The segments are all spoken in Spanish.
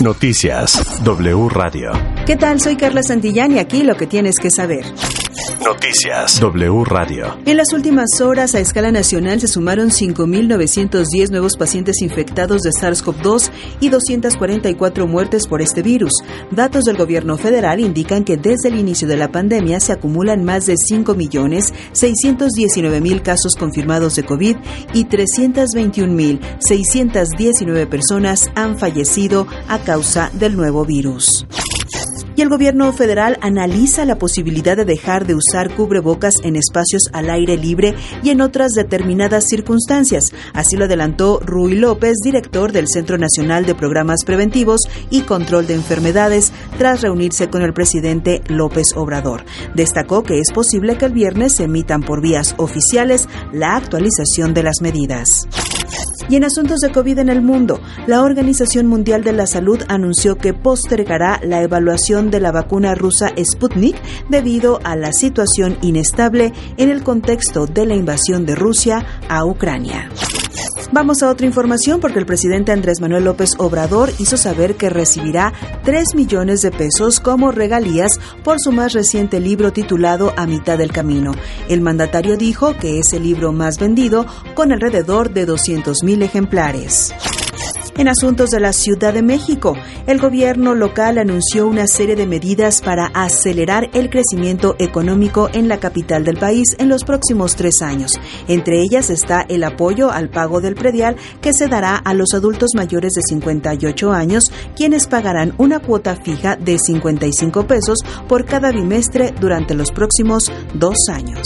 Noticias W Radio. ¿Qué tal? Soy Carla Santillán y aquí lo que tienes que saber. Noticias W Radio. En las últimas horas, a escala nacional, se sumaron 5.910 nuevos pacientes infectados de SARS-CoV-2 y 244 muertes por este virus. Datos del gobierno federal indican que desde el inicio de la pandemia se acumulan más de 5.619.000 casos confirmados de COVID y 321.619 personas han fallecido a causa del nuevo virus y el gobierno federal analiza la posibilidad de dejar de usar cubrebocas en espacios al aire libre y en otras determinadas circunstancias. Así lo adelantó Rui López, director del Centro Nacional de Programas Preventivos y Control de Enfermedades, tras reunirse con el presidente López Obrador. Destacó que es posible que el viernes se emitan por vías oficiales la actualización de las medidas. Y en asuntos de COVID en el mundo, la Organización Mundial de la Salud anunció que postergará la evaluación de la vacuna rusa Sputnik debido a la situación inestable en el contexto de la invasión de Rusia a Ucrania. Vamos a otra información porque el presidente Andrés Manuel López Obrador hizo saber que recibirá 3 millones de pesos como regalías por su más reciente libro titulado A mitad del camino. El mandatario dijo que es el libro más vendido con alrededor de 200 mil ejemplares. En asuntos de la Ciudad de México, el gobierno local anunció una serie de medidas para acelerar el crecimiento económico en la capital del país en los próximos tres años. Entre ellas está el apoyo al pago del predial que se dará a los adultos mayores de 58 años, quienes pagarán una cuota fija de 55 pesos por cada bimestre durante los próximos dos años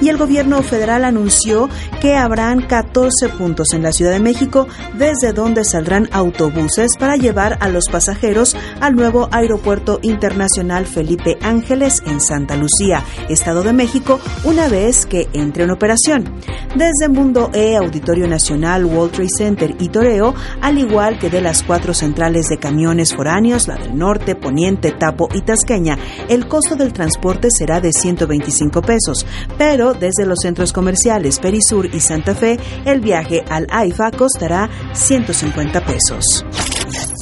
y el gobierno federal anunció que habrán 14 puntos en la Ciudad de México desde donde saldrán autobuses para llevar a los pasajeros al nuevo Aeropuerto Internacional Felipe Ángeles en Santa Lucía, Estado de México, una vez que entre en operación. Desde Mundo E, Auditorio Nacional, World Trade Center y Toreo, al igual que de las cuatro centrales de camiones foráneos, la del norte, poniente, tapo y tasqueña, el costo del transporte será de 125 pesos, pero desde los centros comerciales Perisur y Santa Fe, el viaje al AIFA costará 150 pesos.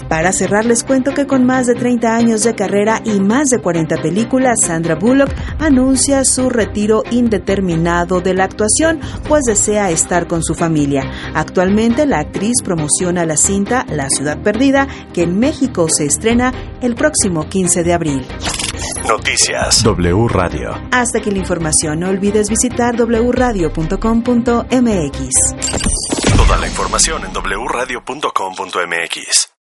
Para cerrar, les cuento que con más de 30 años de carrera y más de 40 películas, Sandra Bullock anuncia su retiro indeterminado de la actuación, pues desea estar con su familia. Actualmente, la actriz promociona la cinta La Ciudad Perdida, que en México se estrena el próximo 15 de abril. Noticias W Radio. Hasta aquí la información. No olvides visitar wradio.com.mx. Toda la información en wradio.com.mx.